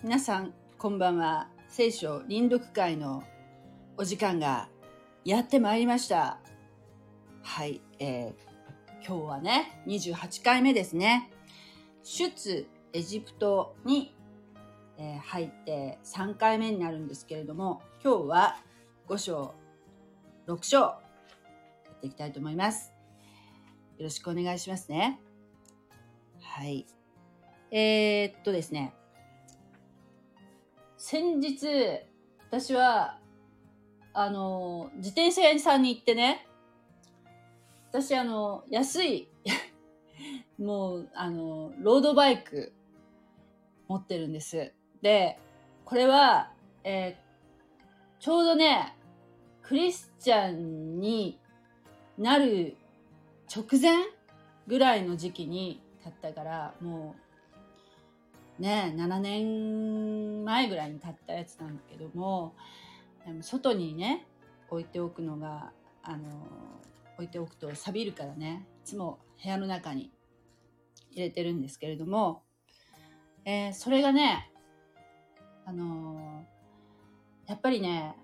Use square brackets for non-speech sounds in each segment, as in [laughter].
皆さん、こんばんは。聖書臨読会のお時間がやってまいりました。はい、えー今日はね、28回目ですね。出エジプトに、えー入って3回目になるんですけれども、今日は5章、6章、やっていきたいと思います。よろしくお願いしますね。はい。えーっとですね。先日、私は、あの、自転車屋さんに行ってね、私、あの、安い、[laughs] もう、あの、ロードバイク持ってるんです。で、これは、えーちょうどね、クリスチャンになる直前ぐらいの時期に買ったから、もう、ね、7年前ぐらいに買ったやつなんだけども、外にね、置いておくのが、あの、置いておくと錆びるからね、いつも部屋の中に入れてるんですけれども、えーそれがね、あのやっぱりね、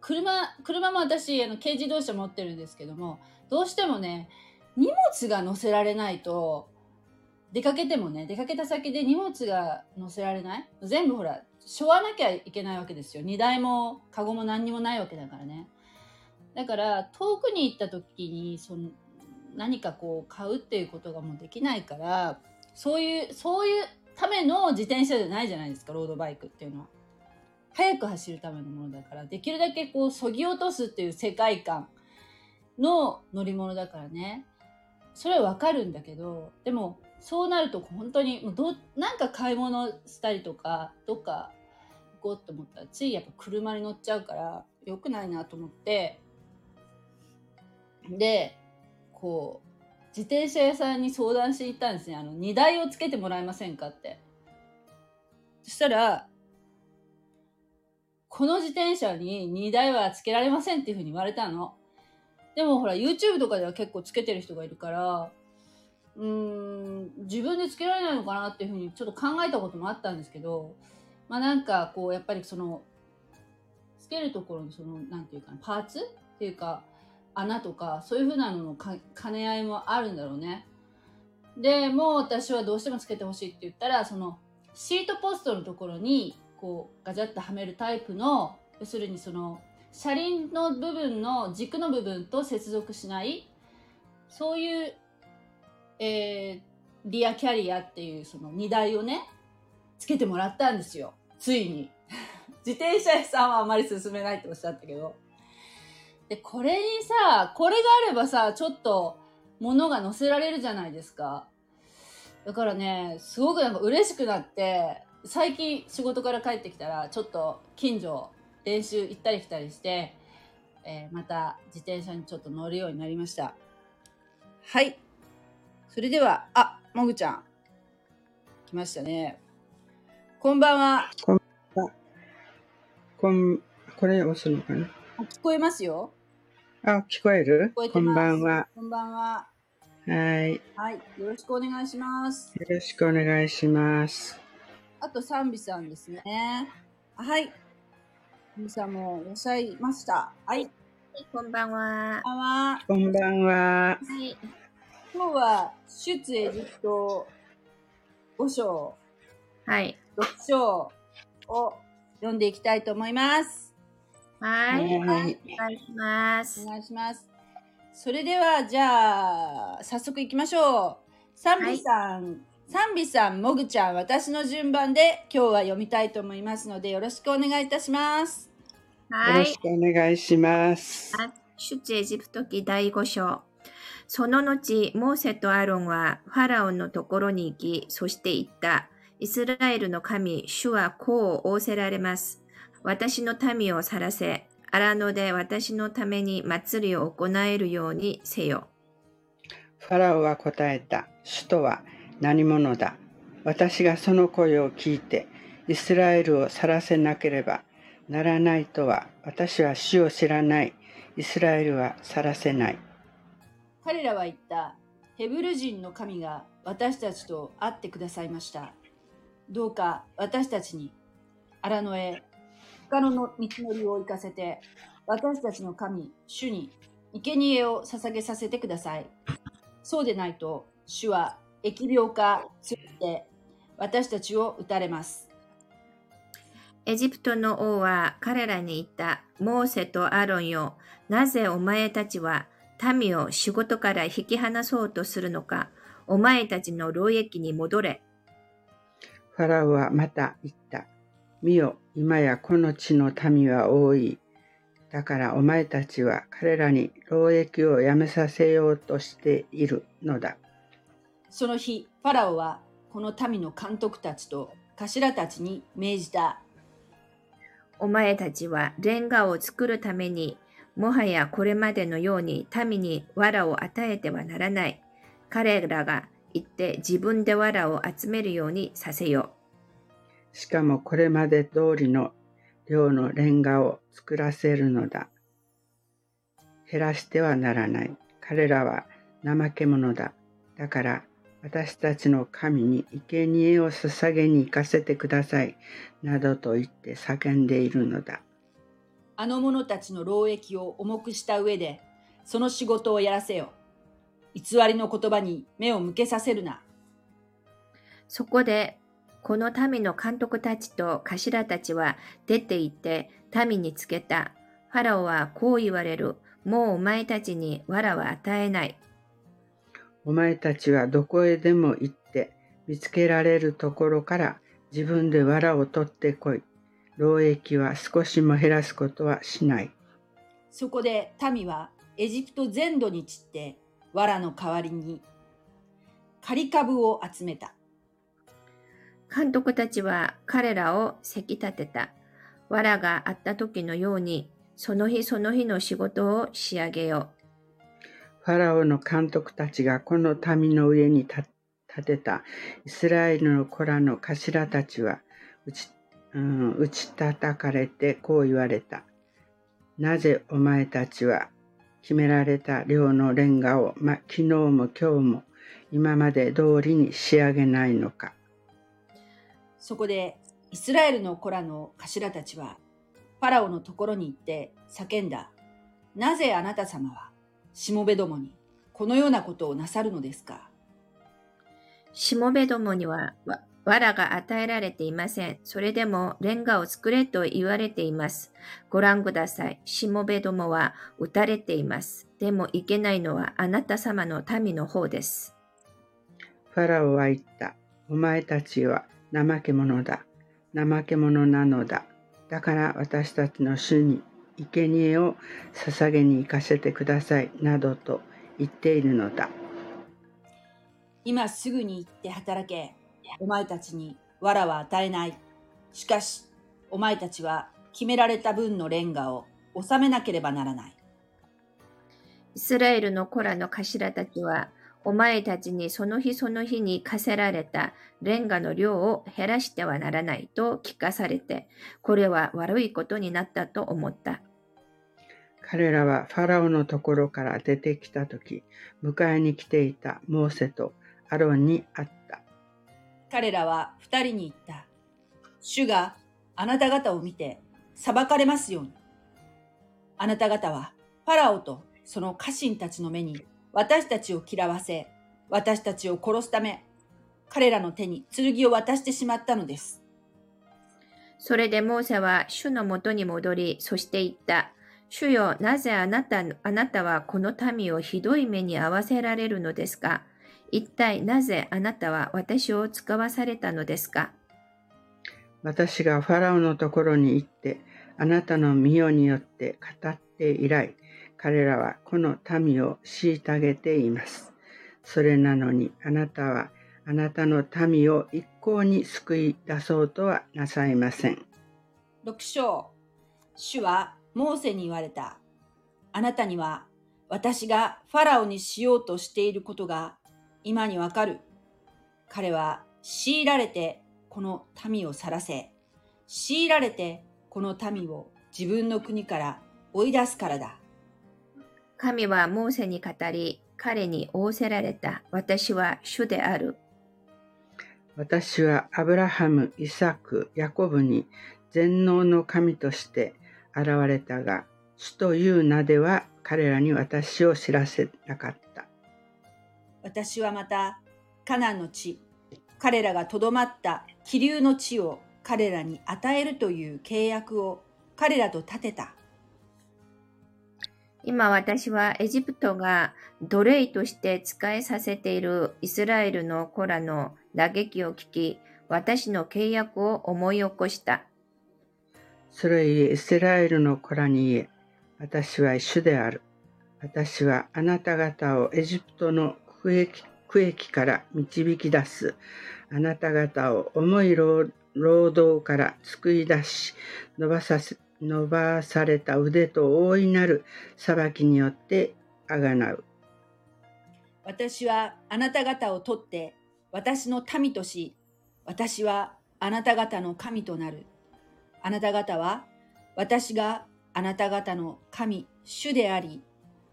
車、車も私、あの、軽自動車持ってるんですけども、どうしてもね、荷物が乗せられないと、出かけてもね、出かけた先で荷物が乗せられない？全部ほら、背負わなきゃいけないわけですよ。荷台も、カゴも何にもないわけだからね。だから、遠くに行った時に、その、何かこう、買うっていうことがもうできないから、そういう、そういうための自転車じゃないじゃないですか、ロードバイクっていうのは。速く走るためのものだから、できるだけこう、そぎ落とすっていう世界観の乗り物だからね。それはわかるんだけど、でも、そうなると本当に、もうど、なんか買い物したりとか、どっか行こうと思ったら、ついやっぱ車に乗っちゃうから、良くないなと思って、で、こう、自転車屋さんに相談しに行ったんですね。あの、荷台をつけてもらえませんかって。そしたら、この自転車に荷台はつけられませんっていうふうに言われたの。でもほら、YouTube とかでは結構つけてる人がいるから、うん、自分でつけられないのかなっていうふうにちょっと考えたこともあったんですけど、まあなんかこう、やっぱりその、つけるところのその、なんていうかな、パーツっていうか、穴とか、そういうふうなのの兼ね合いもあるんだろうね。で、もう私はどうしてもつけてほしいって言ったら、その、シートポストのところに、こう、ガチャッとはめるタイプの、要するにその、車輪の部分の軸の部分と接続しない、そういう、えー、リアキャリアっていうその荷台をね、つけてもらったんですよ。ついに。[laughs] 自転車屋さんはあまり進めないっておっしゃったけど。で、これにさ、これがあればさ、ちょっと物が乗せられるじゃないですか。だからね、すごくなんか嬉しくなって、最近仕事から帰ってきたら、ちょっと近所練習行ったり来たりして、えーまた自転車にちょっと乗るようになりました。はい。それでは、あ、もぐちゃん。来ましたね。こんばんは。こん、これ押すのかな？あ聞こえますよ。あ、聞こえる？聞こえてこん。ばんは。こんばんは。はい。よはい。よろしくお願いします。ろしくお願いします。あと、賛美さんですね。あはい。賛美さんもいらっしゃいました。はい。こんばんは。こんばんは。こんばんは。はい。今日は、出エジプト5章、はい。6章を読んでいきたいと思います。はい。はい。お願いしますお。願いします。それでは、じゃあ、早速行きましょう。賛美さん、賛美さん、もぐちゃん、私の順番で今日は読みたいと思いますので、よろしくお願いいたします。よはい。ろしくお願いします。出エジプト記第5章。その後、モーセとアロンはファラオのところに行き、そして言った。イスラエルの神、主はこう仰せられます。私の民を去らせ、荒野で私のために祭りを行えるようにせよ。ファラオは答えた。首都は何者だ私がその声を聞いて、イスラエルを去らせなければならないとは、私は死を知らない。イスラエルは去らせない。彼らは言った。ヘブル人の神が私たちと会ってくださいました。どうか私たちに荒野へ他の道のりを行かせて、私たちの神、主に生贄を捧げさせてください。そうでないと、主は疫病かついて私たちを撃たれます。エジプトの王は彼らに言った。モーセとアロンよ。なぜお前たちは民を仕事から引き離そうとするのか。お前たちの労役に戻れ。ファラオはまた言った。見よ、今やこの地の民は多い。だからお前たちは彼らに労役をやめさせようとしているのだ。その日、ファラオはこの民の監督たちと頭たちに命じた。お前たちはレンガを作るために、もはやこれまでのように民に藁を与えてはならない。彼らが行って自分で藁を集めるようにさせようしかもこれまで通りの量のレンガを作らせるのだ。減らしてはならない。彼らは怠け者だ。だから私たちの神に生贄を捧げに行かせてください。などと言って叫んでいるのだ。あの者たちの労役を重くした上で、その仕事をやらせよ。偽りの言葉に目を向けさせるな。う。そこで、この民の監督たちと頭たちは出て行って民につけた。ファラオはこう言われる。もうお前たちに藁は与えない。お前たちはどこへでも行って見つけられるところから自分で藁を取ってこい。労役は少しも減らすことはしない。そこで民はエジプト全土に散って、藁の代わりに仮株を集めた。監督たちは彼らをせき立てた。藁があった時のように、その日その日の仕事を仕上げよファラオの監督たちがこの民の上に立てたイスラエルの子らの頭たちは打ち,、うん、打ち叩かれてこう言われた。なぜお前たちは決められた量のレンガを、ま、昨日も今日も今まで通りに仕上げないのか。そこでイスラエルの子らの頭たちはファラオのところに行って叫んだ。なぜあなた様はしもべどもにこのようなことをなさるのですか？う。しもべどもにはわ藁が与えられていません。それでもレンガを作れと言われています。ご覧ください。しもべどもは撃たれています。でもいけないのはあなた様の民の方です。ファラオは言った。お前たちは怠け者だ。怠け者なのだ。だから私たちの主に生贄を捧げに行かせてください。などと言っているのだ。今すぐに行って働け。お前たちに藁は与えない。しかし、お前たちは決められた分のレンガを納めなければならない。イスラエルの子らの頭たちは、お前たちにその日その日に課せられたレンガの量を減らしてはならないと聞かされて、これは悪いことになったと思った。彼らはファラオのところから出てきたとき、迎えに来ていたモーセとアロンに会った。彼らは二人に言った。主があなた方を見て裁かれますように。あなた方はファラオとその家臣たちの目に私たちを嫌わせ、私たちを殺すため、彼らの手に剣を渡してしまったのです。それでモーセは主のもとに戻り、そして言った。主よ、なぜあなたあなたはこの民をひどい目に遭わせられるのですか？一体なぜあなたは私を使わされたのですか？私がファラオのところに行って、あなたの御代によって語って以来、彼らはこの民を虐げています。それなのにあなたはあなたの民を一向に救い出そうとはなさいません。6章主はモーセに言われた。あなたには私がファラオにしようとしていることが今にわかる。彼は強いられてこの民を去らせ、強いられてこの民を自分の国から追い出すからだ。神はモーセに語り、彼に仰せられた。私は主である。私はアブラハム、イサク、ヤコブに全能の神として現れたが、主という名では彼らに私を知らせなかった。私はまた、カナンの地、彼らがとどまった気流の地を彼らに与えるという契約を彼らと立てた。今私はエジプトが奴隷として仕えさせているイスラエルの子らの嘆きを聞き、私の契約を思い起こした。それゆえイスラエルの子らに言え、私は主である。私はあなた方をエジプトの区域区域から導き出す。あなた方を重い労働から救い出し、伸ばさせ伸ばされた腕と大いなる裁きによってあがなう。私はあなた方を取って私の民とし、私はあなた方の神となる。あなた方は私があなた方の神、主であり、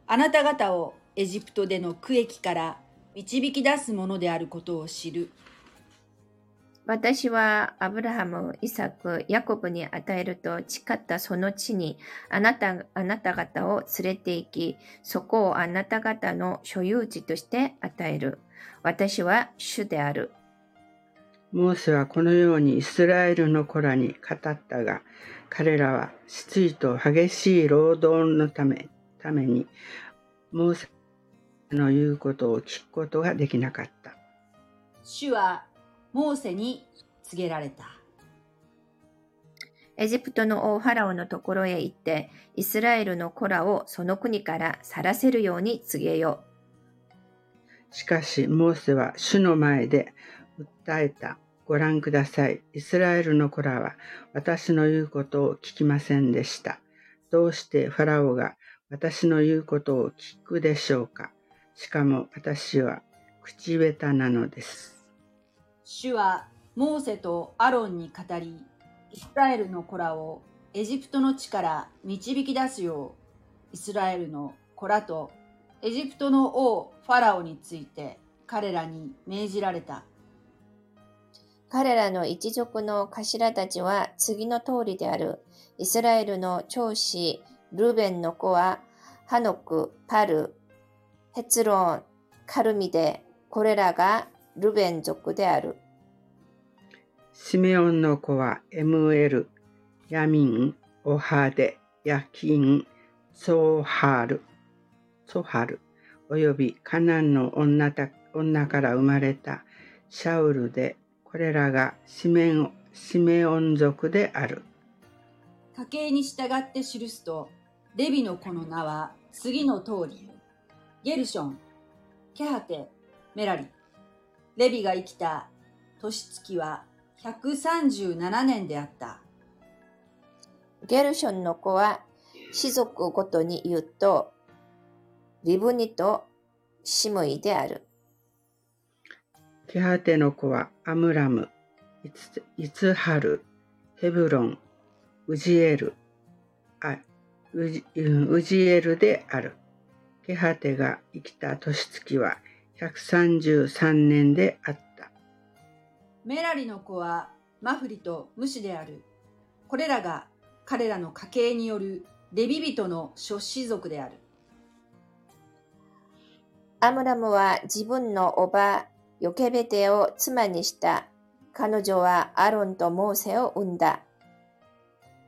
あなた方をエジプトでの区域から導き出すものであることを知る。私はアブラハム、イサク、ヤコブに与えると誓ったその地にあなたあなた方を連れて行き、そこをあなた方の所有地として与える。私は主である。モーセはこのようにイスラエルの子らに語ったが、彼らは失意と激しい労働のためために、モーセの言うことを聞くことができなかった。主はモーセに告げられた。エジプトの王ファラオのところへ行って、イスラエルの子らをその国から去らせるように告げよしかし、モーセは主の前で訴えた。ご覧ください。イスラエルの子らは私の言うことを聞きませんでした。どうしてファラオが私の言うことを聞くでしょうか？しかも私は口下手なのです。主はモーセとアロンに語り、イスラエルの子らをエジプトの地から導き出すよう、イスラエルの子らとエジプトの王ファラオについて彼らに命じられた。う。彼らの一族の頭たちは次の通りである。イスラエルの長子ルーベンの子はハノク、パル、ヘツロン、カルミで、これらがルベン族である。シメオンの子はエムエル、ヤミン、オハデ、ヤキン、ソーハル、ソハル、およびカナンの女た女から生まれたシャウルで、これらがシメオンシメオン族である。家系に従って記すと、レビの子の名は次の通り。ゲルション、ケハテ、メラリ。レビが生きた年月は137年であった。ゲルションの子は、氏族ごとに言うと、リブニとシムイである。ケハテの子はアムラム、イツイツハル、ヘブロン、ウジエル、あウジうんウジエルである。ケハテが生きた年月は133年であった。メラリの子はマフリとムシである。これらが彼らの家系によるレビ人の諸子族である。アムラムは自分のおば、ヨケベテを妻にした。彼女はアロンとモーセを産んだ。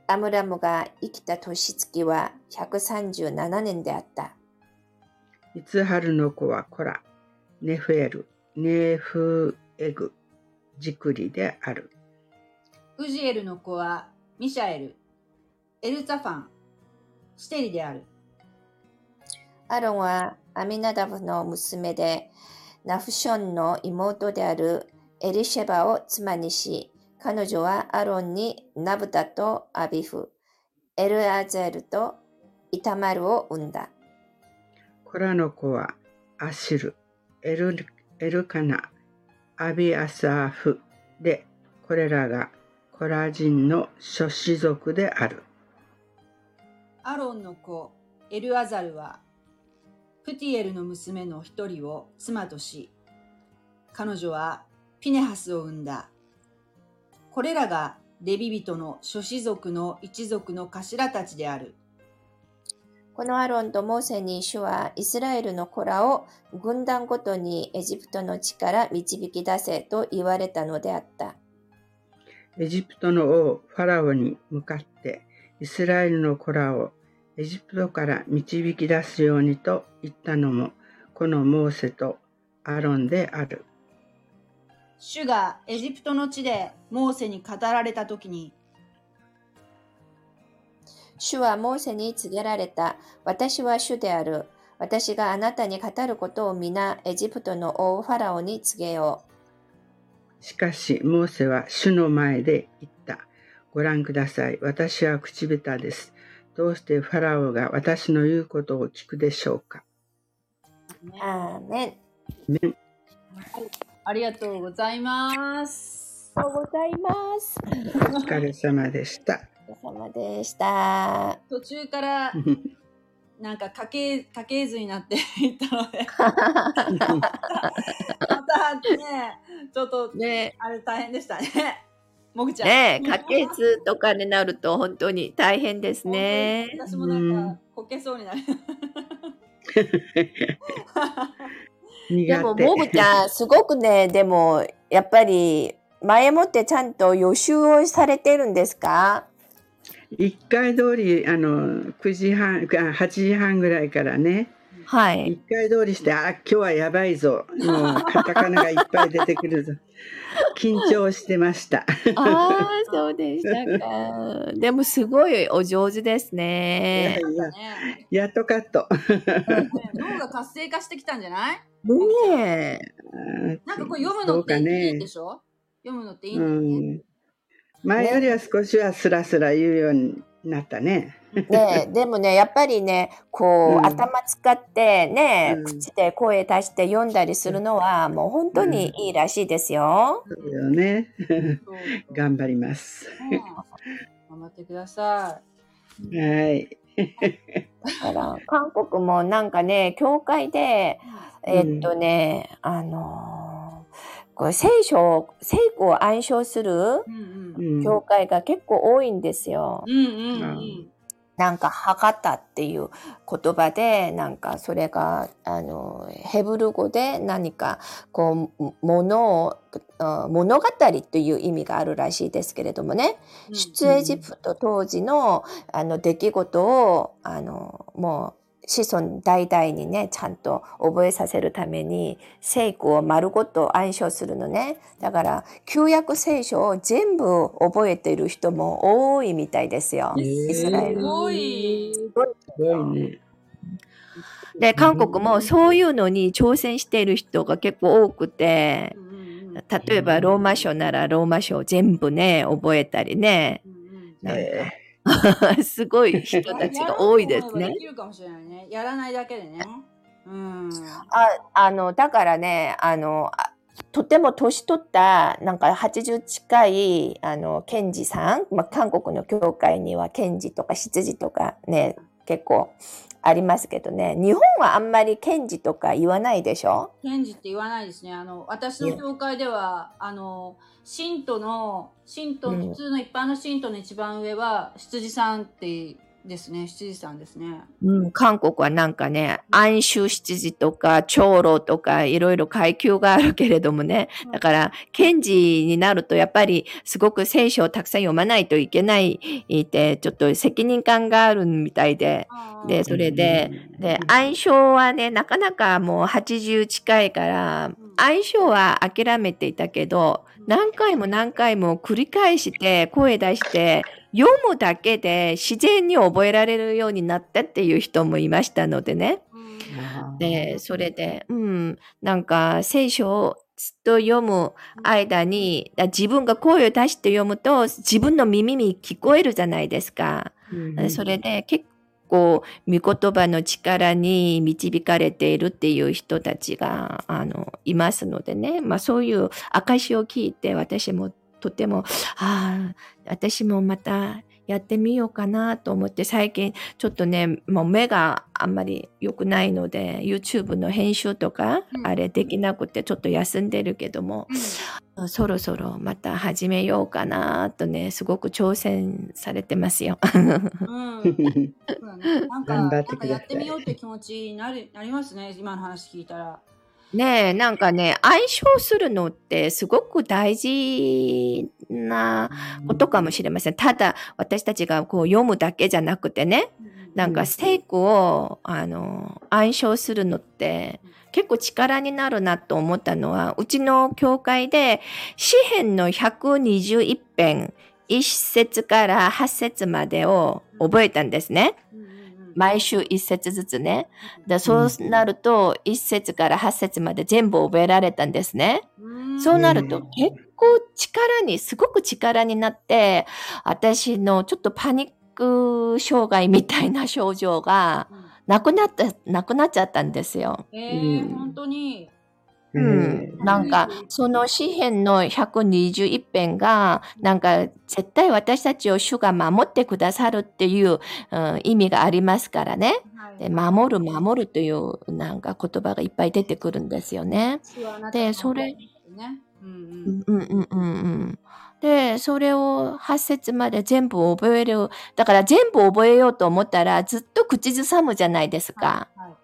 アムラムが生きた年月は137年であった。イツハルの子はコラ、ネフエル、ネフエグ、ジクリである。ウジエルの子はミシャエル、エルツァファン、シテリである。アロンはアミナダブの娘で、ナフションの妹であるエリシェバを妻にし、彼女はアロンにナブタとアビフ、エルアゼルとイタマルを産んだ。コラの子はアシル、エルエルカナ、アビアサーフで、これらがコラ人の諸子族である。アロンの子エルアザルはプティエルの娘の一人を妻とし、彼女はピネハスを生んだ。これらがレビ人の諸子族の一族の頭たちである。このアロンとモーセに主はイスラエルの子らを軍団ごとにエジプトの地から導き出せと言われたのであった。エジプトの王ファラオに向かってイスラエルの子らをエジプトから導き出すようにと言ったのもこのモーセとアロンである。主がエジプトの地でモーセに語られたときに、主はモーセに告げられた。私は主である。私があなたに語ることを皆エジプトの王ファラオに告げよう。しかしモーセは主の前で言った。ご覧ください。私は口下手です。どうしてファラオが私の言うことを聞くでしょうか。アーメン。ありがとうございます。ありがとうございます。お疲れ様でした。様でした。途中からなんか家系家系図になっていったので、またね、ちょっとねあれ大変でしたね。もぐちゃん。ね家系図とかになると本当に大変ですね。私もなんかこけそうになる。[laughs] でも、もぐちゃん、すごくね、でも、やっぱり、前もってちゃんと予習をされてるんですか？一回通りあの9時半あ8時半ぐらいからねはい。一回通りしてあ今日はやばいぞもうカタカナがいっぱい出てくるぞ [laughs] 緊張してましたああ、そうでしたか。でも、すごいお上手ですいやね。いやっとカットね脳が活性化してきたんじゃない？ねえ。なんかこれ読むのっていいでしょ、読むのっていいんうだよね。ん前よりは少しはスラスラ言うようになったね。ねえでもね、やっぱりね、こう、うん。頭使ってね、うん。口で声出して読んだりするのは、もう本当にいいらしいですよ。そうよね。頑張ります。うん。頑張ってくださはい。だから、韓国もなんかね、教会で、えっとね、あのーこれ聖書、聖句を暗唱する教会が結構多いんですよ。うんうんうん。なんか、博多っていう言葉で、なんか、それが、あの、ヘブル語で何か、こう、ものを、あ物語という意味があるらしいですけれどもね、出エジプト当時の、あの、出来事を、あの、もう、子孫代々にね、ちゃんと覚えさせるために、聖句を丸ごと暗唱するのね。だから、旧約聖書を全部覚えている人も多いみたいですよ。へーイスラエル。すごい。すごいねで、韓国もそういうのに挑戦している人が結構多くて、例えばローマ書ならローマ書を全部ね、覚えたりね。なんかえ [laughs] すごい [laughs] 人たちが多いですねやろうと思えばで。きるかもしれないね。やらないだけでね。うん。ああの、だからね、あの、あとても年取った、なんか80近い、あの、検事さん、まあ、韓国の教会には検事とか執事とかね、結構ありますけどね、日本はあんまり検事とか言わないでしょ？検事って言わないですね。あの、私の教会では、あの、信徒の、信徒、うん。普通の一般の信徒の一番上は、羊さんってですね。羊さんですね。うん、韓国はなんかね、暗衆執事とか長老とかいろいろ階級があるけれどもね、だから検事になるとやっぱりすごく聖書をたくさん読まないといけないって、ちょっと責任感があるみたいで、で、それで、で、暗唱はね、なかなかもう80近いから、暗唱は諦めていたけど、何回も何回も繰り返して声出して読むだけで自然に覚えられるようになったっていう人もいましたのでね。うんで、それで、うん、なんか聖書をずっと読む間に、だ自分が声を出して読むと自分の耳に聞こえるじゃないですか。それで結こう、御言葉の力に導かれているっていう人たちが、あの、いますのでね。まあそういう証を聞いて私もとても、ああ、私もまたやってみようかなと思って最近ちょっとね、もう目があんまり良くないので YouTube の編集とかうん。あれできなくてちょっと休んでるけども、そろそろまた始めようかなとね、すごく挑戦されてますよ。なんか、やってみようって気持ちになるなりますね、今の話聞いたら。ねえ、なんかね、相性するのってすごく大事なことかもしれません。ただ、私たちがこう読むだけじゃなくてね、なんか聖句を、あの、暗唱するのって結構力になるなと思ったのは、うちの教会で詩編の121編、1節から8節までを覚えたんですね。毎週1節ずつね。でそうなると、1節から8節まで全部覚えられたんですね。うんそうなるとうん結構力に、すごく力になって、私のちょっとパニック障害みたいな症状がなくなった、なくなっちゃったんですよ。えー、うん本当に。うん。なんか、その詩篇の121編が、なんか、絶対私たちを主が守ってくださるっていう、うん、意味がありますからね。はいで、守る、守るという、なんか言葉がいっぱい出てくるんですよね。でそれ、ね、うんううんんうんうんうんうん。で、それを8節まで全部覚える。だから全部覚えようと思ったらずっと口ずさむじゃないですか。はいはい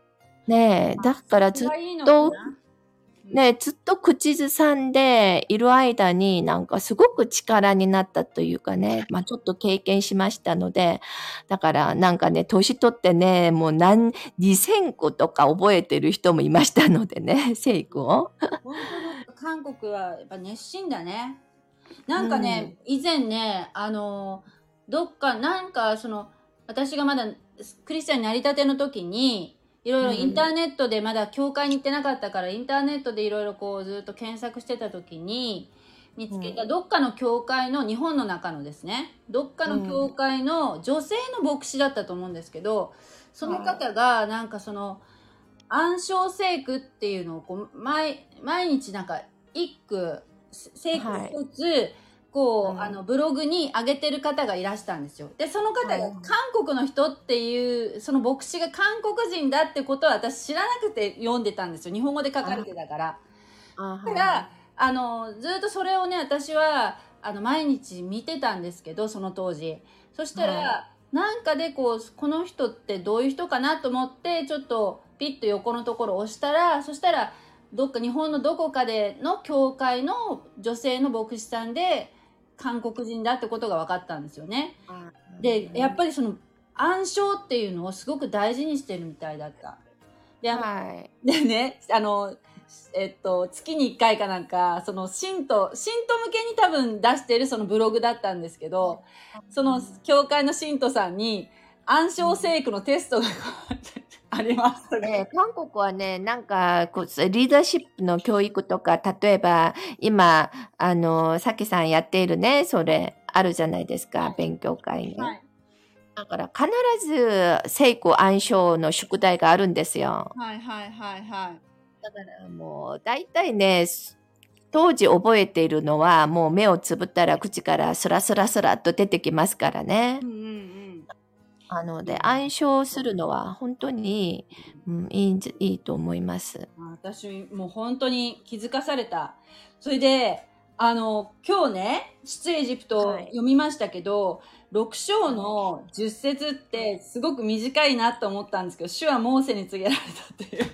ねえ、だからずっそれがいいのかなね、ずっと口ずさんでいる間になんかすごく力になったというかね、まあちょっと経験しましたので、だからなんかね、年取ってね、もう何、2000個とか覚えてる人もいましたのでね、[laughs] 聖句を。韓国はやっぱ熱心だね。なんかね、以前ね、あの、どっか、なんかその、私がまだクリスチャンになりたての時に、いろいろインターネットでまだ教会に行ってなかったから、インターネットでいろいろこうずっと検索してた時に、見つけたどっかの教会の、日本の中のですね、どっかの教会の女性の牧師だったと思うんですけど、その方がなんかその、暗唱聖句っていうのをこう毎毎日なんか一句聖句はい一つ、こう、うん。あのブログに上げてる方がいらしたんですよ。でその方がはい韓国の人っていうその牧師が韓国人だってことは私知らなくて読んでたんですよ。日本語で書かれてたから。だからあのずっとそれをね私はあの毎日見てたんですけどその当時。そしたら、はなんかでこうこの人ってどういう人かなと思ってちょっとピッと横のところを押したらそしたらどっか日本のどこかでの教会の女性の牧師さんで韓国人だってことが分かったんですよね。でやっぱりその暗唱っていうのをすごく大事にしてるみたいだった。ではい。でね、あの、えっと、月に1回かなんか、その、信徒、信徒向けに多分出してるそのブログだったんですけど、その、教会の信徒さんに、暗唱聖句のテストがあります。ね、韓国はね、なんかこう、リーダーシップの教育とか、例えば、今、あの、さきさんやっているね、それ、あるじゃないですか、勉強会に。はい。だから、必ず、聖句暗唱の宿題があるんですよ。はいはいはいはい。だから、もう、大体ね、当時覚えているのは、もう目をつぶったら口からスラスラスラっと出てきますからねう。んうんうん。あので、暗唱するのは本当に、うん、いいいいと思います。あ私もう本当に気づかされた。それで、あの、今日ね、出エジプトはい読みましたけど、6章の10節ってすごく短いなと思ったんですけど、主はモーセに告げられたっていう。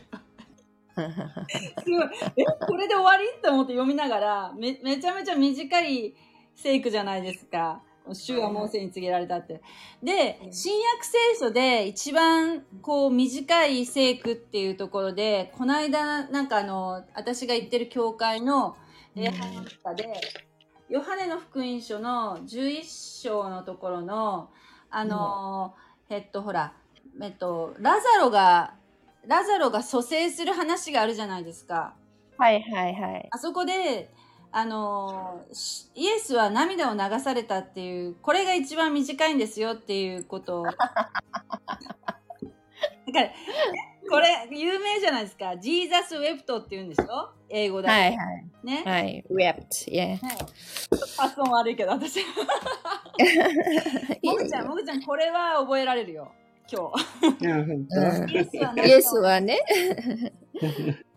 すごいえ、これで終わり？って思って読みながら、め、めちゃめちゃ短い聖句じゃないですか。主はモーセに告げられたって。で、新約聖書で一番こう短い聖句っていうところで、この間なんかあの、私が行ってる教会の礼拝の中で、ヨハネの福音書の11章のところの、あの、えっとほら、えっと、ラザロが、ラザロが蘇生する話があるじゃないですか。はいはいはい。あそこで、あのしイエスは涙を流されたっていう、これが一番短いんですよっていうことを。[laughs] だから、ねこれ、有名じゃないですか。ジーザス・ウェプトって言うんでしょ？英語だと。はいはい。ね？はい。wept. Yeah. ね発音悪いけど、私。[laughs] もぐちゃん、もぐちゃん、これは覚えられるよ。今日。イエスはね。[laughs]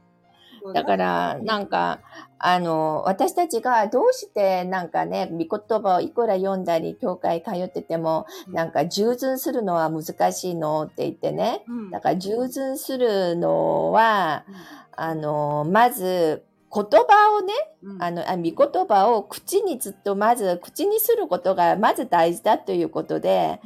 だから、なんか、あの、私たちがどうしてなんかね、御言葉をいくら読んだり、教会通ってても、なんか従順するのは難しいのって言ってね。うん。だから従順するのは、あの、まず、言葉をね、うん。あの、あ御言葉を口にずっとまず、口にすることがまず大事だということで、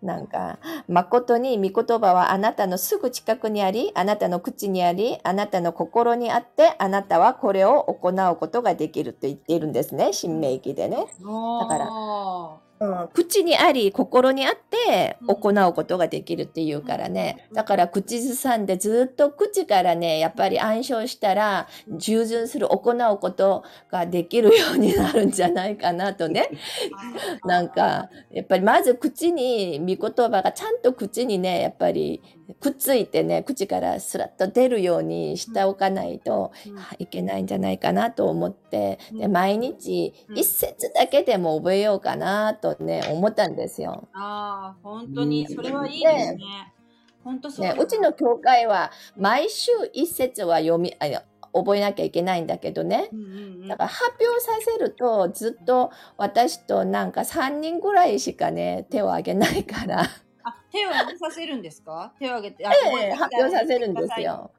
うん。なんか、誠に御言葉はあなたのすぐ近くにあり、あなたの口にあり、あなたの心にあって、あなたはこれを行うことができると言っているんですね、新明記でね。だからおうん、口にあり、心にあってうん行うことができるっていうからね。だから口ずさんでずっと口からね、やっぱり暗唱したら、従順する、行うことができるようになるんじゃないかなとね。ー [laughs] なんか、やっぱりまず口に、御言葉がちゃんと口にね、やっぱりくっついてね、口からスラッと出るようにしておかないとうん。いけないんじゃないかなと思って、で、うん。毎日うん。一節だけでも覚えようかなとね、思ったんですよ。ああ、本当に、それはいいですね。本当そうだ。ね、うちの教会は毎週一節は読み、あ覚えなきゃいけないんだけどね。だから発表させるとずっと私となんか3人ぐらいしかね手を挙げないからあ、手を挙げさせるんですか？手を挙げて。あええ発表させるんですよ。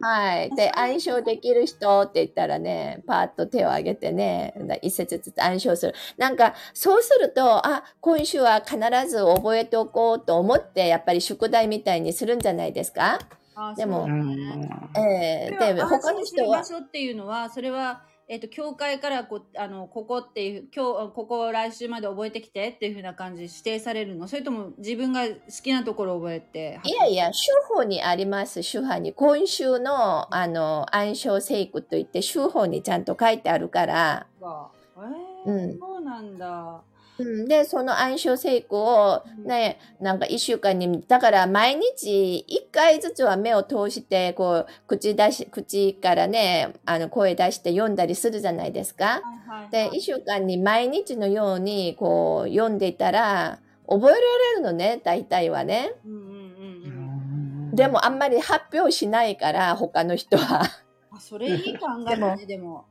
はい。で暗唱できる人って言ったらねパーッと手を挙げてね一節ずつ暗唱する。なんかそうするとあ今週は必ず覚えておこうと思ってやっぱり宿題みたいにするんじゃないですか？あでもね。ええそれで他の人はる場所っていうのは、それは、えっ、と、教会からこう、あの、ここっていう、今日、ここ来週まで覚えてきてっていうふうな感じで指定されるの？それとも自分が好きなところを覚えて。いやいや、週報にあります、週報に。今週の、あの、暗唱聖句といって、週報にちゃんと書いてあるから、か。えーうんそうなんだ。うん、で、その暗唱聖句をね、なんか一週間に、だから毎日一回ずつは目を通して、こう、口出し、口からね、あの、声出して読んだりするじゃないですか。で、一週間に毎日のように、こう、読んでいたら、覚えられるのね、大体はね。うんうんうんうん。でもあんまり発表しないから、他の人は。あ、それいい考えだね、でも。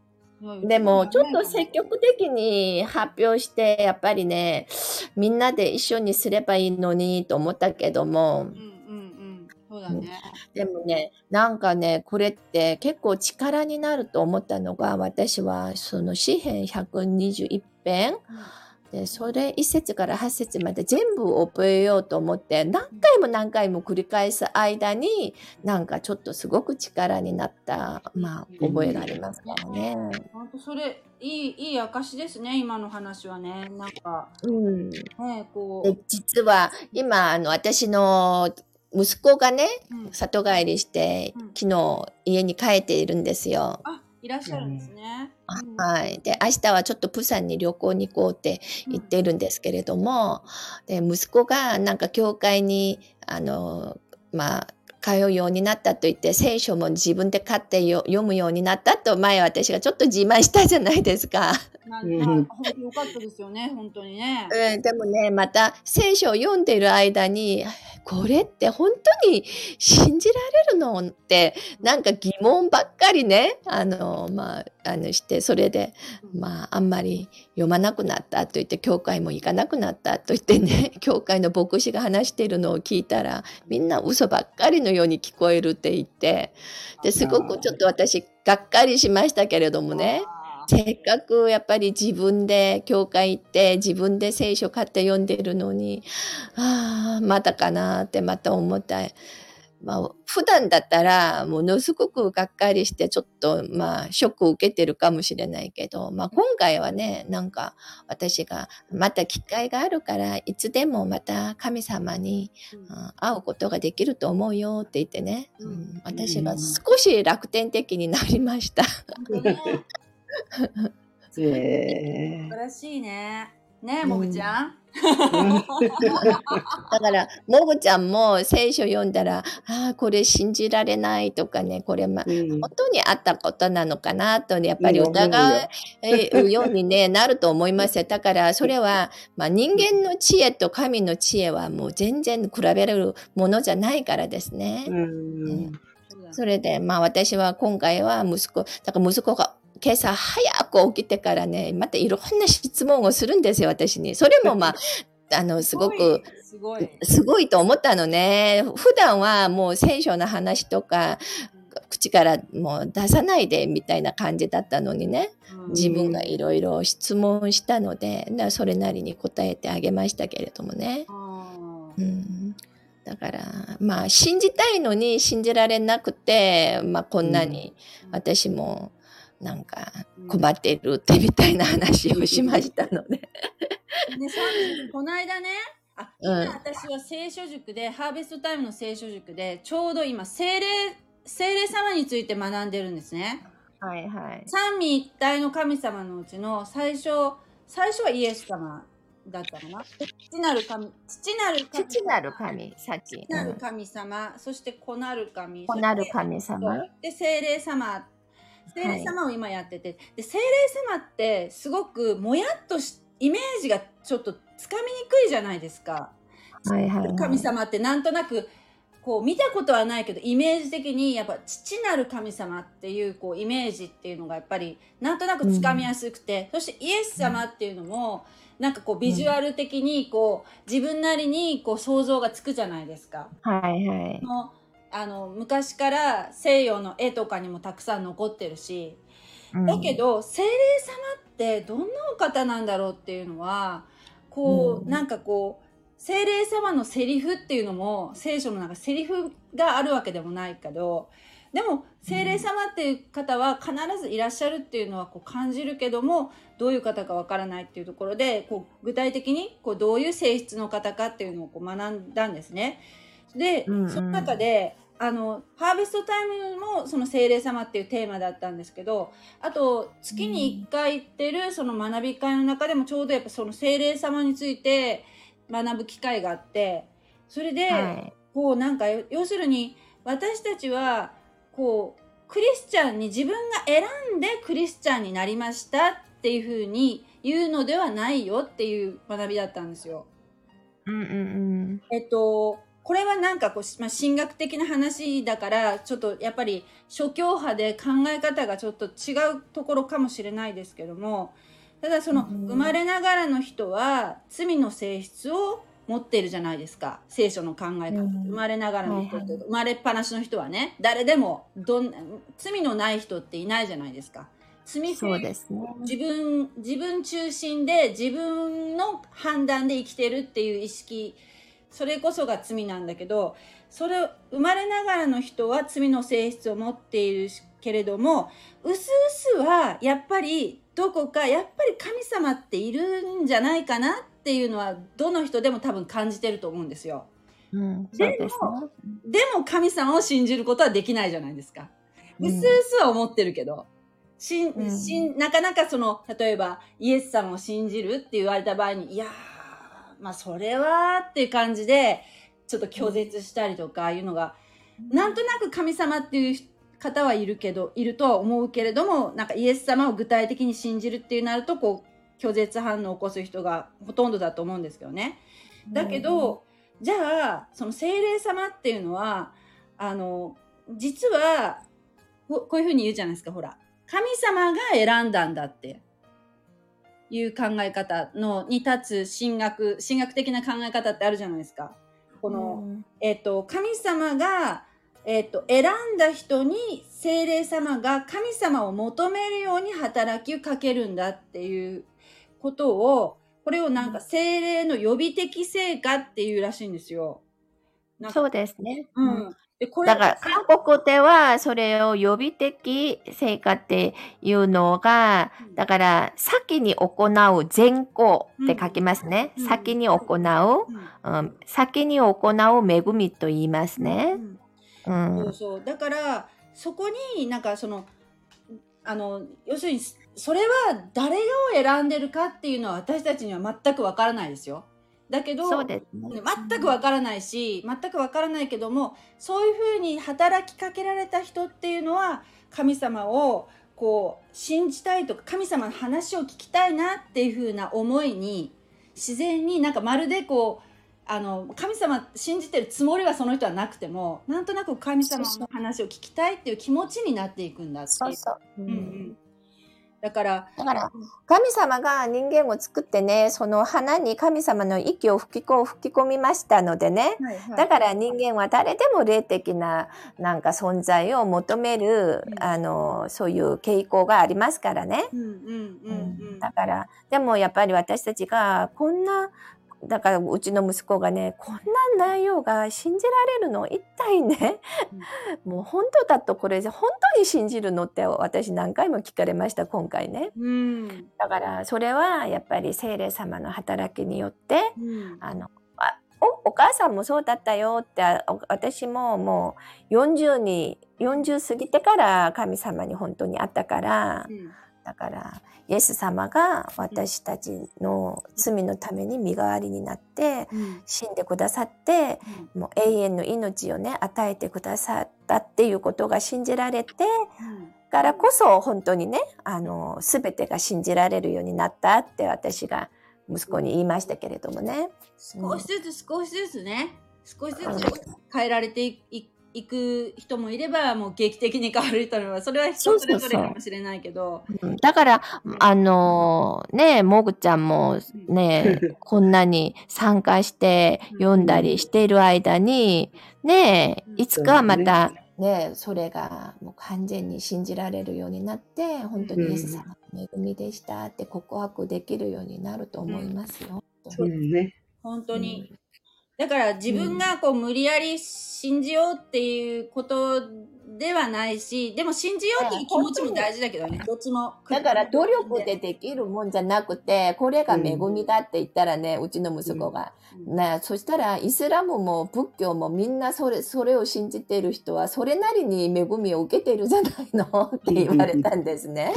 でも、ちょっと積極的に発表して、やっぱりね、みんなで一緒にすればいいのにと思ったけどもうん、うんうん。そうだね。でもね、なんかね、これって結構力になると思ったのが、私はその詩編121編、で、それ1節から8節まで全部覚えようと思って、何回も何回も繰り返す間に、なんかちょっとすごく力になった、まあ、覚えがありますからね。本当それいいいい証ですね今の話はねなんかうん。ねこでう、実は今あの私の息子がねうん里帰りしてうん昨日家に帰っているんですよ。あいらっしゃるんですね、うん。はい、で明日はちょっとプサンに旅行に行こうって言ってるんですけれども、で息子がなんか教会にあのまあ通うようになったと言って聖書も自分で買ってよ読むようになったと前私がちょっと自慢したじゃないですか。よかったですよね本当にね、うん、でもね、また聖書を読んでいる間に、これって本当に信じられるのって、なんか疑問ばっかりね、あの、まあ、あのして、それで、まあ、あんまり読まなくなったと言って、教会も行かなくなったと言ってね、教会の牧師が話しているのを聞いたら、みんな嘘ばっかりのように聞こえるって言って、ですごくちょっと私、がっかりしましたけれどもね。せっかくやっぱり自分で教会行って自分で聖書買って読んでるのに、ああ、まだかなってまた思った。まあ、普段だったらものすごくがっかりしてちょっとまあショックを受けてるかもしれないけど、まあ今回はね、なんか私がまた機会があるからいつでもまた神様にうん。会うことができると思うよって言ってね、うん、私が少し楽天的になりました。素晴らしいね。ねえもぐちゃん、だから、もぐちゃんも聖書読んだら、ああ、これ信じられないとかね、これ、ま、うん。本当にあったことなのかなとね、やっぱりうん疑うよ。うに、ね、なると思いますよ。だから、それは、まあ、人間の知恵と神の知恵はもう全然比べられるものじゃないからですね。うん。それで、まあ私は今回は息子、だから息子が今朝早く起きてからね、またいろんな質問をするんですよ、私に。それもまあ、[laughs] あの、すごく、すごい。すごいと思ったのね。普段はもう聖書の話とか、口からもう出さないでみたいな感じだったのにね、うん自分がいろいろ質問したので、それなりに答えてあげましたけれどもね。うんだから、まあ、信じたいのに信じられなくて、まあ、こんなに私も、なんか、困っているってみたいな話をしましたので。ね、さこの間ね、あ、うん今私は聖書塾で、ハーベストタイムの聖書塾で、ちょうど今、精霊、精霊様について学んでるんですね。はいはい。三位一体の神様のうちの最初、最初はイエス様だったかな。父なる神、父なる神父なる神、さっき。父なる神様、そして子なる神、子なるそ神様。で、精霊様。精霊様を今やってて、で、精霊様ってすごくもやっとし、イメージがちょっとつかみにくいじゃないですか。はいはい、はい。神様ってなんとなくこう見たことはないけどイメージ的にやっぱ父なる神様っていうこうイメージっていうのがやっぱりなんとなくつかみやすくて、そしてイエス様っていうのもなんかこうビジュアル的にこう自分なりにこう想像がつくじゃないですか。はいはい。あの昔から西洋の絵とかにもたくさん残ってるし、だけど精霊様ってどんなお方なんだろうっていうのはこう、うんなんかこう精霊様のセリフっていうのも聖書の中セリフがあるわけでもないけどでも精霊様っていう方は必ずいらっしゃるっていうのはこう感じるけどもどういう方かわからないっていうところでこう具体的にこうどういう性質の方かっていうのをこう学んだんですね。で、うんうんその中であのハーベストタイムもその精霊様っていうテーマだったんですけどあと月に1回行ってるその学び会の中でもちょうどやっぱその精霊様について学ぶ機会があってそれで、はい。こうなんか要するに私たちはこうクリスチャンに自分が選んでクリスチャンになりましたっていうふうに言うのではないよっていう学びだったんですよ。うんうんうん。えっとこれはなんかこう、まあ、神学的な話だからちょっとやっぱり諸教派で考え方がちょっと違うところかもしれないですけどもただそのうん。生まれながらの人は罪の性質を持っているじゃないですか。聖書の考え方、うん。生まれながらの人って、はいはい。生まれっぱなしの人はね誰でもどん罪のない人っていないじゃないですか。罪そうですね。自分自分中心で自分の判断で生きてるっていう意識それこそが罪なんだけどそれ生まれながらの人は罪の性質を持っているけれどもうすうすはやっぱりどこかやっぱり神様っているんじゃないかなっていうのはどの人でも多分感じてると思うんですよ。うん、ですね。でも神様を信じることはできないじゃないですか。うすうすは思ってるけど、しんうんしんなかなかその、例えばイエス様を信じるって言われた場合に、いやー、まあそれはっていう感じで、ちょっと拒絶したりとかいうのが、なんとなく神様っていう方はいるけど、いるとは思うけれども、なんかイエス様を具体的に信じるっていうなると、こう、拒絶反応を起こす人がほとんどだと思うんですけどね。だけど、じゃあその精霊様っていうのはあの実はここういうふうに言うじゃないですかほら。神様が選んだんだっていう考え方のに立つ神学神学的な考え方ってあるじゃないですか。この、うんえっと神様が、えっと選んだ人に精霊様が神様を求めるように働きをかけるんだっていうことをこれをなんか精霊の予備的成果っていうらしいんですよ。そうですね。うん。でこれだから、韓国ではそれを予備的成果っていうのが、だから、先に行う前行って書きますね。うん先に行う、うんうん、先に行う恵みと言いますうね。んうん。そうそうだからそこになんかそのあの要するにそれは誰を選んでるかっていうのは私たちには全くわからないですよ。だけどね。全くわからないし全くわからないけどもそういうふうに働きかけられた人っていうのは神様をこう信じたいとか神様の話を聞きたいなっていうふうな思いに自然になんかまるでこうあの神様信じてるつもりはその人はなくてもなんとなく神様の話を聞きたいっていう気持ちになっていくんだっていう。そうそう。うんうんだから、だから、神様が人間を作ってね、その花に神様の息を吹きこ吹き込みましたのでね、だから人間は誰でも霊的ななんか存在を求める、うん。あの、そういう傾向がありますからね。うん。うん。だから、でもやっぱり私たちがこんな、だからうちの息子がね、こんな内容が信じられるの？一体ね、もう本当だとこれ本当に信じるのって私何回も聞かれました、今回ね。うん。だからそれはやっぱり聖霊様の働きによって、うん。あの、あおお母さんもそうだったよって、私ももう40に、40過ぎてから神様に本当に会ったから、うんだから、イエス様が私たちの罪のために身代わりになって、うん。死んでくださって、もう永遠の命をね、与えてくださったっていうことが信じられて、からこそ本当にね、あの、すべてが信じられるようになったって私が息子に言いましたけれどもね。少しずつ少しずつね。少しずつ変えられていいいく人もいればもう劇的に変わる人もいればそれは人それぞれかもしれないけど。うん。だから、あのね、もぐちゃんもね、[laughs] こんなに参加して読んだりしている間に、ね、いつかまた、ね、それがもう完全に信じられるようになって、本当にイエス様の恵みでしたって告白できるようになると思いますよ。うん。ね。本当に、だから自分がこう無理やり信じようっていうことではないしでも信じようっていう気持ちも大事だけどね。どっちも。だから努力でできるもんじゃなくて、これが恵みだって言ったらね、うちの息子が。うん。ね、そしたらイスラムも仏教もみんなそれそれを信じている人はそれなりに恵みを受けているじゃないの [laughs] って言われたんですね。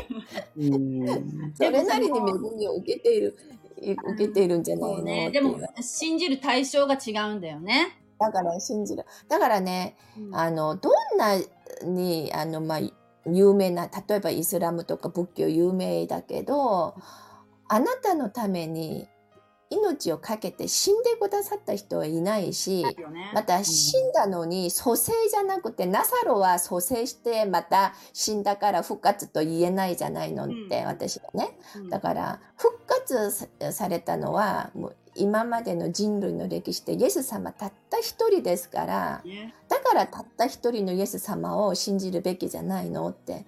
うん。それなりに恵みを受けている。い受けているんじゃないの？ね、てでも信じる対象が違うんだよね。だから信じる。だからね、あのどんなにあの、まあ、有名な例えばイスラムとか仏教有名だけどあなたのために命を懸けて死んでくださった人はいないし、また死んだのに蘇生じゃなくてナサロは蘇生してまた死んだから復活と言えないじゃないのって、うん。私がね。うん。だから復活さされたのはもう今までの人類の歴史でイエス様たった一人ですからね。だからたった一人のイエス様を信じるべきじゃないのって、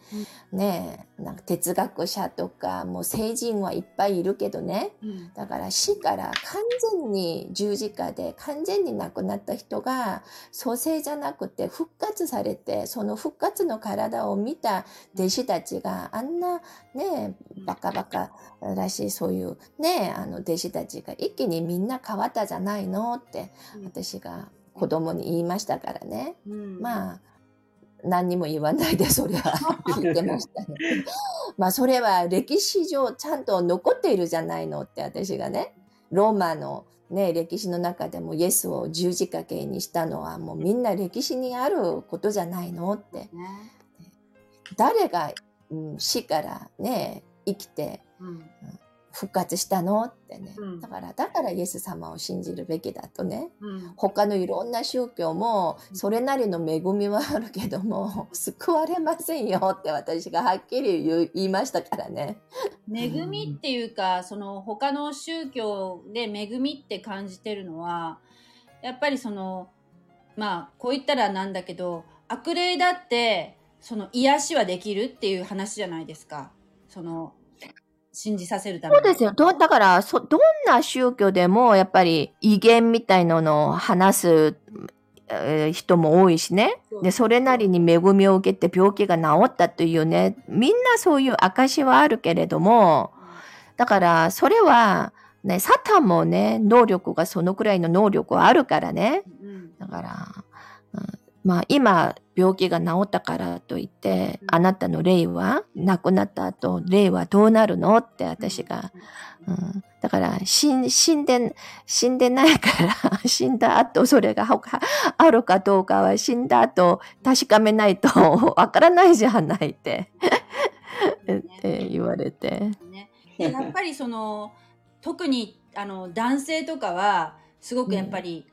ねえなんか哲学者とかもう聖人はいっぱいいるけどね。うん。だから死から完全に十字架で完全に亡くなった人が蘇生じゃなくて復活されてその復活の体を見た弟子たちがあんなねバカバカらしいそういうねあの弟子たちが一気にみんな変わったじゃないのってうん。私が子供に言いましたからね。うん。まあ何にも言わないでそれは言ってましたね。[laughs] まあそれは歴史上ちゃんと残っているじゃないのって私がねローマのね歴史の中でもイエスを十字架形にしたのはもうみんな歴史にあることじゃないのって。ね。誰が、うん、死からね生きてうん復活したの？ってね、うん。だからだからイエス様を信じるべきだとね。うん。他のいろんな宗教もそれなりの恵みはあるけども [laughs] 救われませんよって私がはっきり言いましたからね。恵みっていうかその他の宗教で恵みって感じてるのはやっぱりそのまあこう言ったらなんだけど悪霊だってその癒しはできるっていう話じゃないですか。その信じさせるためにそうですよ。どだからそ、どんな宗教でもやっぱり威厳みたいなのを話す、えー人も多いしね。で、それなりに恵みを受けて病気が治ったというね、みんなそういう証はあるけれども、だからそれは、ね、サタンもね、能力がそのくらいの能力はあるからね。うんだから、うんまあ今病気が治ったからといって、うん。あなたの霊は亡くなった後、霊はどうなるの？って私が、うん、だから死ん死んで、死んでないから、[laughs] 死んだ後それが他あるかどうかは死んだ後確かめないと [laughs] わからないじゃないって、って言われて。ね、やっぱりその特にあの男性とかはすごくやっぱり、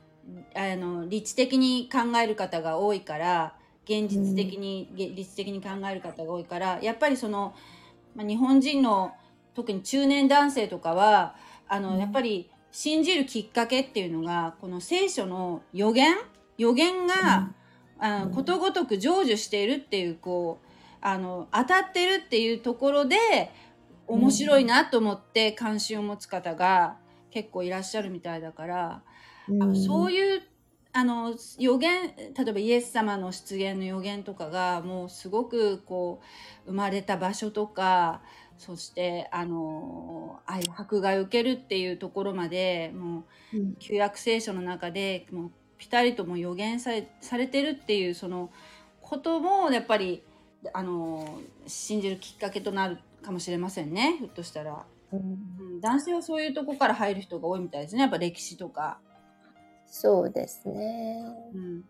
あの理知的に考える方が多いから現実的に、げ理知的に考える方が多いからやっぱりその、まあ、日本人の特に中年男性とかはあの、うん。やっぱり信じるきっかけっていうのがこの聖書の予言？予言が、あのうんことごとく成就しているっていうこうあの当たってるっていうところで面白いなと思って関心を持つ方が結構いらっしゃるみたいだから、あのそういうあの予言例えばイエス様の出現の予言とかがもうすごくこう生まれた場所とかそしてあのああいう迫害を受けるっていうところまでもううん旧約聖書の中でもうピタリともう予言されされてるっていうそのこともやっぱりあの信じるきっかけとなるかもしれませんねひょっとしたら、うん。うん、男性はそういうとこから入る人が多いみたいですねやっぱ歴史とか、そうですね。うん、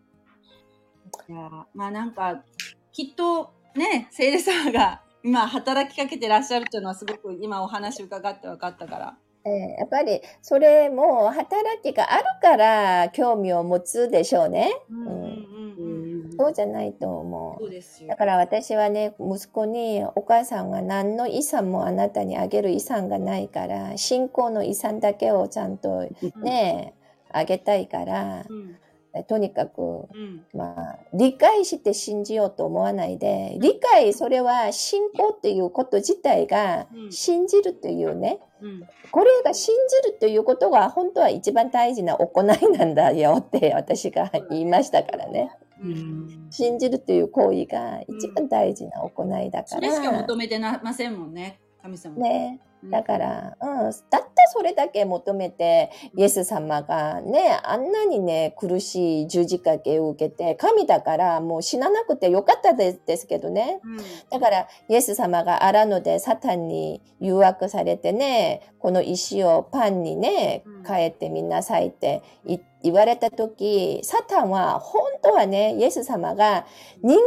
いやまあなんかきっとね聖霊様が今働きかけてらっしゃるっていうのはすごく今お話伺って分かったからええやっぱりそれも働きがあるから興味を持つでしょうね。うんうんうんうんそうじゃないと思う。そうですよだから私はね、息子にお母さんが何の遺産もあなたにあげる遺産がないから、信仰の遺産だけをちゃんとね、あげたいから、うん。とにかく、うん。まあ、理解して信じようと思わないで、理解、それは信仰っていうこと自体がうん。信じるというね、うん。これが信じるということが本当は一番大事な行いなんだよって私が言いましたからね。うん。信じるという行為が一番大事な行いだから。それしか求めてなませんもんね神様。はね。うんだから、うん、たったそれだけ求めて、イエス様がね、あんなにね、苦しい十字架を受けて、神だからもう死ななくてよかったですけどね。うんだから、イエス様が荒野でサタンに誘惑されてね、この石をパンにねうん、変えてみなさいってい言われた時、サタンは本当はね、イエス様が人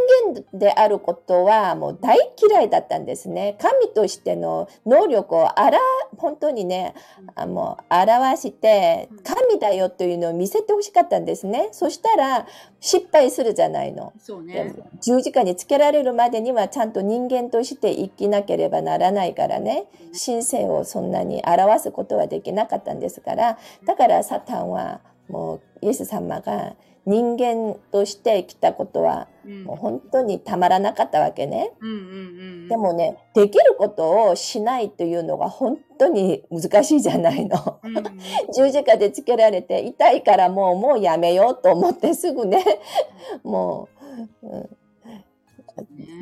間であることはもう大嫌いだったんですね。神としての能力をあら、本当にね、あもう表してうん、神だよというのを見せてほしかったんですね。そしたら失敗するじゃないの。そうでねも十字架につけられるまでにはちゃんと人間として生きなければならないからね。神性をそんなに表すことはできなかったんですから。だからサタンはもうイエス様が人間として来たことはうん。もう本当にたまらなかったわけね。うんうんうんでもねできることをしないというのが本当に難しいじゃないの。うんうん。[laughs] 十字架でつけられて痛いからもうもうやめようと思ってすぐね。もう、うん。ね。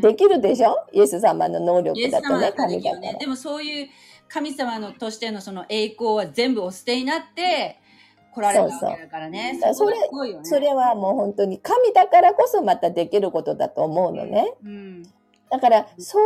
できるでしょ？イエス様の能イ力だだとね、神だから。ね。でもそういう神様のとしてのその栄光は全部お捨てになって来られたわけだからねそうそうこがすごいよねそれはもう本当に神だからこそまたできることだと思うのね。うんだからそう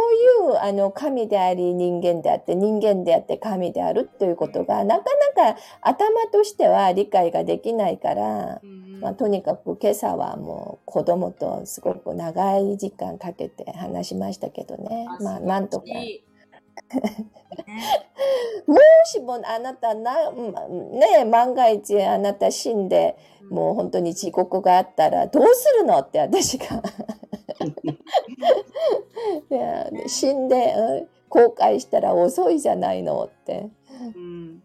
いうあの神であり人間であって人間であって神であるということがなかなか頭としては理解ができないから、うんまあ、とにかく今朝はもう子供とすごく長い時間かけて話しましたけどね。まあなんとか。ね。もしもあなたな、うんね、万が一あなた死んで、もう本当に地獄があったらどうするのって私が。[laughs] いや死んでうん後悔したら遅いじゃないのって。うん。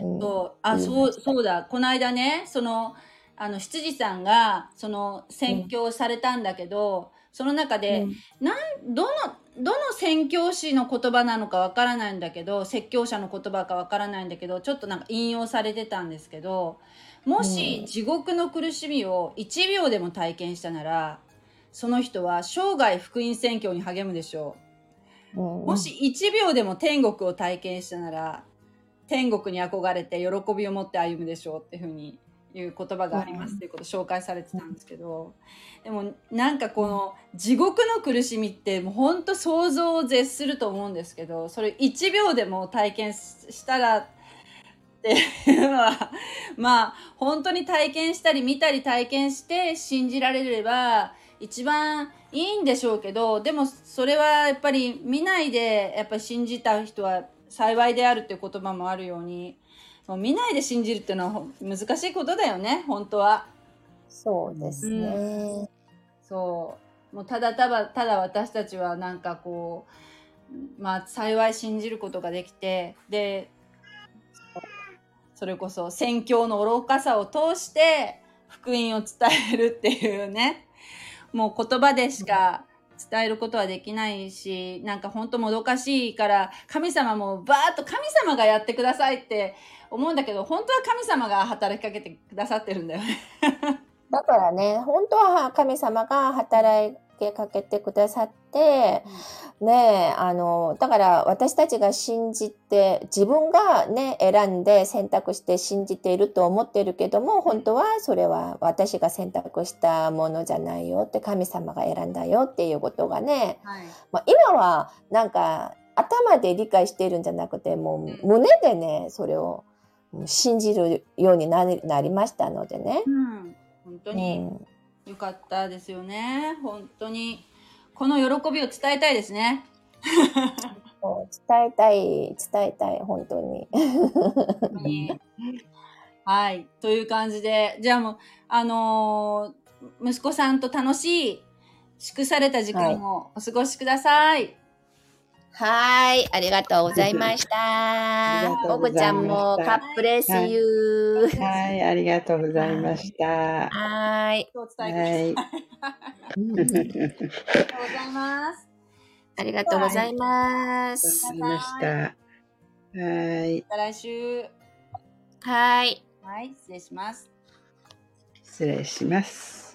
うん。そうあそうそうだ。この間ねそのあの執事さんがその宣教されたんだけど、その中で、うんどのどの宣教師の言葉なのかわからないんだけど説教者の言葉かわからないんだけどちょっとなんか引用されてたんですけどもうんし地獄の苦しみを1秒でも体験したならその人は生涯福音宣教に励むでしょう。うんもし1秒でも天国を体験したなら天国に憧れて喜びを持って歩むでしょうっていうふうにいう言葉がありますっていうことを紹介されてたんですけど、でもなんかこの地獄の苦しみってもう本当想像を絶すると思うんですけどそれ1秒でも体験したらっていうのは [laughs] まあ本当に体験したり見たり体験して信じられれば一番いいんでしょうけどでもそれはやっぱり見ないでやっぱり信じた人は幸いであるっていう言葉もあるようにもう見ないで信じるっていうのは難しいことだよね本当は。そうですね。うん、そうもうただただただ私たちはなんかこうまあ幸い信じることができてでそれこそ宣教の愚かさを通して福音を伝えるっていうねもう言葉でしか伝えることはできないしなんかほんともどかしいから神様もバーッと神様がやってくださいって思うんだけど本当は神様が働きかけてくださってるんだよね。[laughs] だからね本当は神様が働けかけてくださって、ねあの、だから私たちが信じて、自分がね、選んで選択して信じていると思ってるけども、本当はそれは私が選択したものじゃないよって、神様が選んだよっていうことがね、はい、まあ、今はなんか頭で理解しているんじゃなくて、もう胸でね、それを信じるようになりましたのでね。うん、本当に。うんよかったですよね。本当に。この喜びを伝えたいですね。伝えたい、伝えたい、本当に。はい。という感じで、じゃあもう、あのー、息子さんと楽しい、祝された時間をお過ごしください、はいはい、ありがとうございました。おこちゃんもカップレスユー。はい、ありがとうございました。はい。はい。[laughs] ありがとうございます。ありがとうございます。ありました。はい。また来週。はい。はい、失礼します。失礼します。